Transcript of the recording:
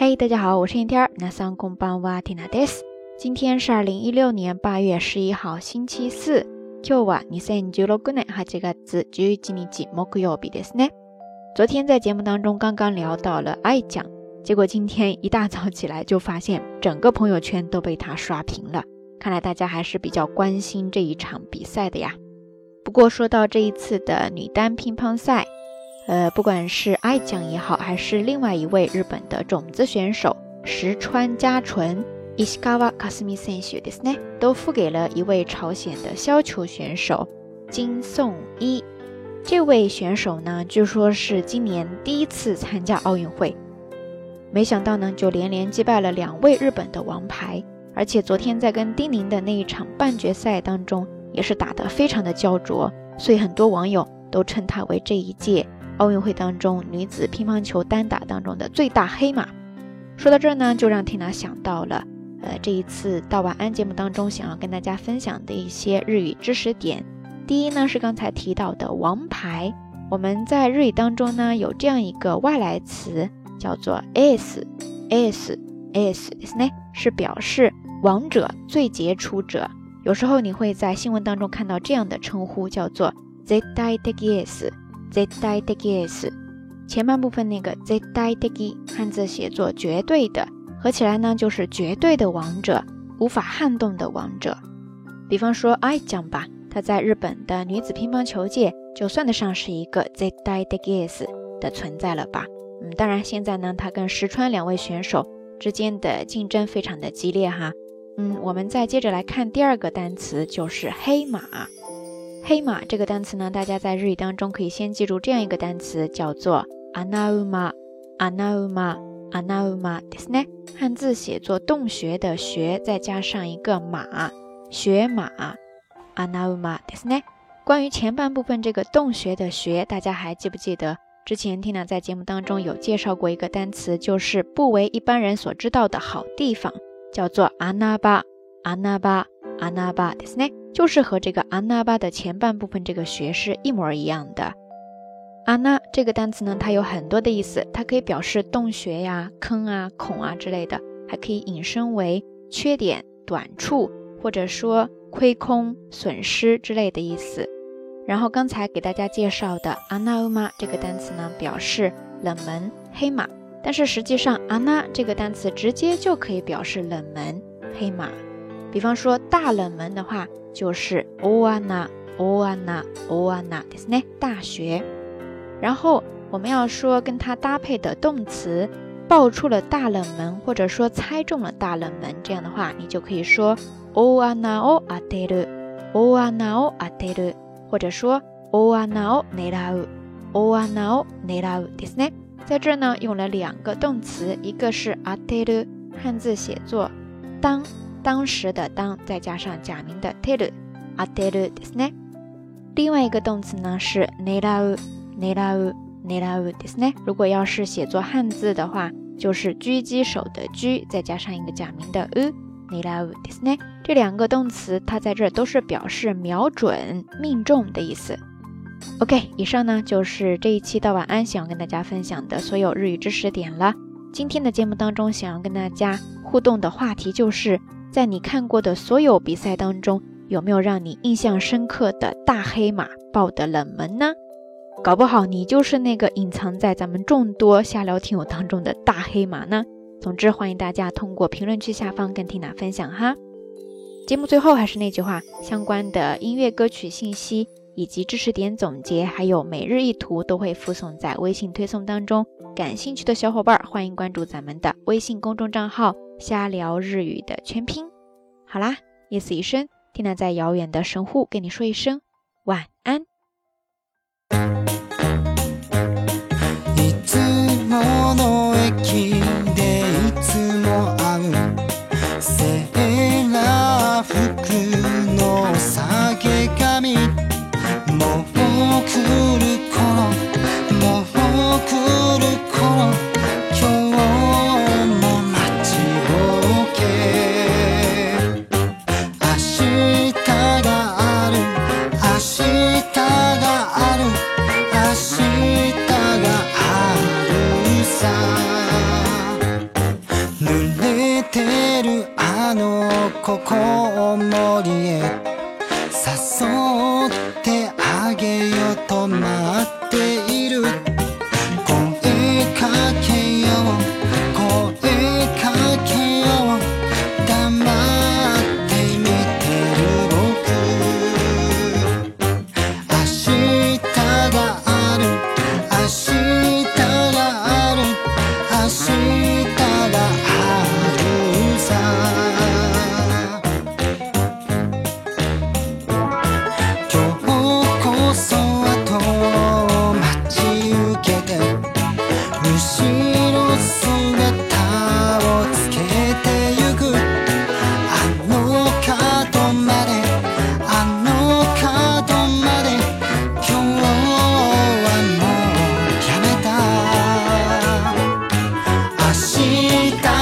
嘿，大家好，我是天天。那桑空邦瓦蒂娜德斯。今天是二零一六年八月十一号，星期四。今日は二千十六年八月十一日木曜日ですね。昨天在节目当中刚刚聊到了爱酱，结果今天一大早起来就发现整个朋友圈都被他刷屏了。看来大家还是比较关心这一场比赛的呀。不过说到这一次的女单乒乓赛， 呃，不管是爱酱也好，还是另外一位日本的种子选手石川佳纯。石川佳純選手ですね，都付给了一位朝鲜的削球选手金颂一。这位选手呢，据说是今年第一次参加奥运会，没想到呢，就连连击败了两位日本的王牌，而且昨天在跟丁宁的那一场半决赛当中，也是打得非常的焦灼，所以很多网友都称他为这一届 奥运会当中女子乒乓球单打当中的最大黑马。说到这儿呢，就让缇娜想到了。呃，这一次到晚安节目当中，想要跟大家分享的一些日语知识点。第一呢，是刚才提到的王牌。我们在日语当中呢，有这样一个外来词，叫做 s s s，ですね，是表示王者、最杰出者。有时候你会在新闻当中看到这样的称呼，叫做 z d i d e s Z d i d e s 前半部分那个 z d i d 汉字写作绝对的。合起来呢，就是绝对的王者，无法撼动的王者。比方说爱酱吧，她在日本的女子乒乓球界就算得上是一个 z d i d e s 的存在了吧？嗯，当然现在呢，她跟石川两位选手之间的竞争非常的激烈哈。嗯，我们再接着来看第二个单词，就是黑马。黑马这个单词呢，大家在日语当中可以先记住这样一个单词，叫做 anauma，anauma。阿那乌马ですね，汉字写作洞穴的穴，再加上一个马，穴马。阿那乌马ですね。关于前半部分这个洞穴的穴，大家还记不记得？之前 Tina 在节目当中有介绍过一个单词，就是不为一般人所知道的好地方，叫做阿那巴。阿那巴，阿那巴ですね， 就是和这个阿那巴的前半部分这个穴是一模一样的。阿那这个单词呢，它有很多的意思，它可以表示洞穴呀、坑啊、孔啊之类的，还可以引申为缺点、短处，或者说亏空、损失之类的意思。然后刚才给大家介绍的阿那欧玛这个单词呢，表示冷门、黑马。但是实际上，阿那这个单词直接就可以表示冷门、黑马。比方说大冷门的话，就是オアナ、オアナ、オアナですね，大学。然后我们要说跟它搭配的动词，爆出了大冷门，或者说猜中了大冷门，这样的话你就可以说 o a n a o a t e r o a n a o a t e r 或者说 o a n a o nerau o a n a o nerau ですね。在这呢用了两个动词，一个是 a t e r 汉字写作当 当时的当，再加上假名的 t e r a t e r ですね。另外一个动词呢是 nerau。狙う、狙うですね。如果要是写作汉字的话，就是狙击手的狙，再加上一个假名的う、狙うですね。这两个动词，它在这都是表示瞄准、命中的意思。OK，以上呢就是这一期到晚安想要跟大家分享的所有日语知识点了。今天的节目当中，想要跟大家互动的话题就是， 在你看过的所有比赛当中，有没有让你印象深刻的大黑马爆的冷门呢？搞不好你就是那个隐藏在咱们众多下聊听友当中的大黑马呢。总之，欢迎大家通过评论区下方跟缇娜分享哈。节目最后还是那句话，相关的音乐歌曲信息以及知识点总结，还有每日一图都会附送在微信推送当中。感兴趣的小伙伴欢迎关注咱们的微信公众账号“瞎聊日语的全拼。好啦夜色已深听了在遥远的神户跟你说一声晚安。のここ森へ。誘した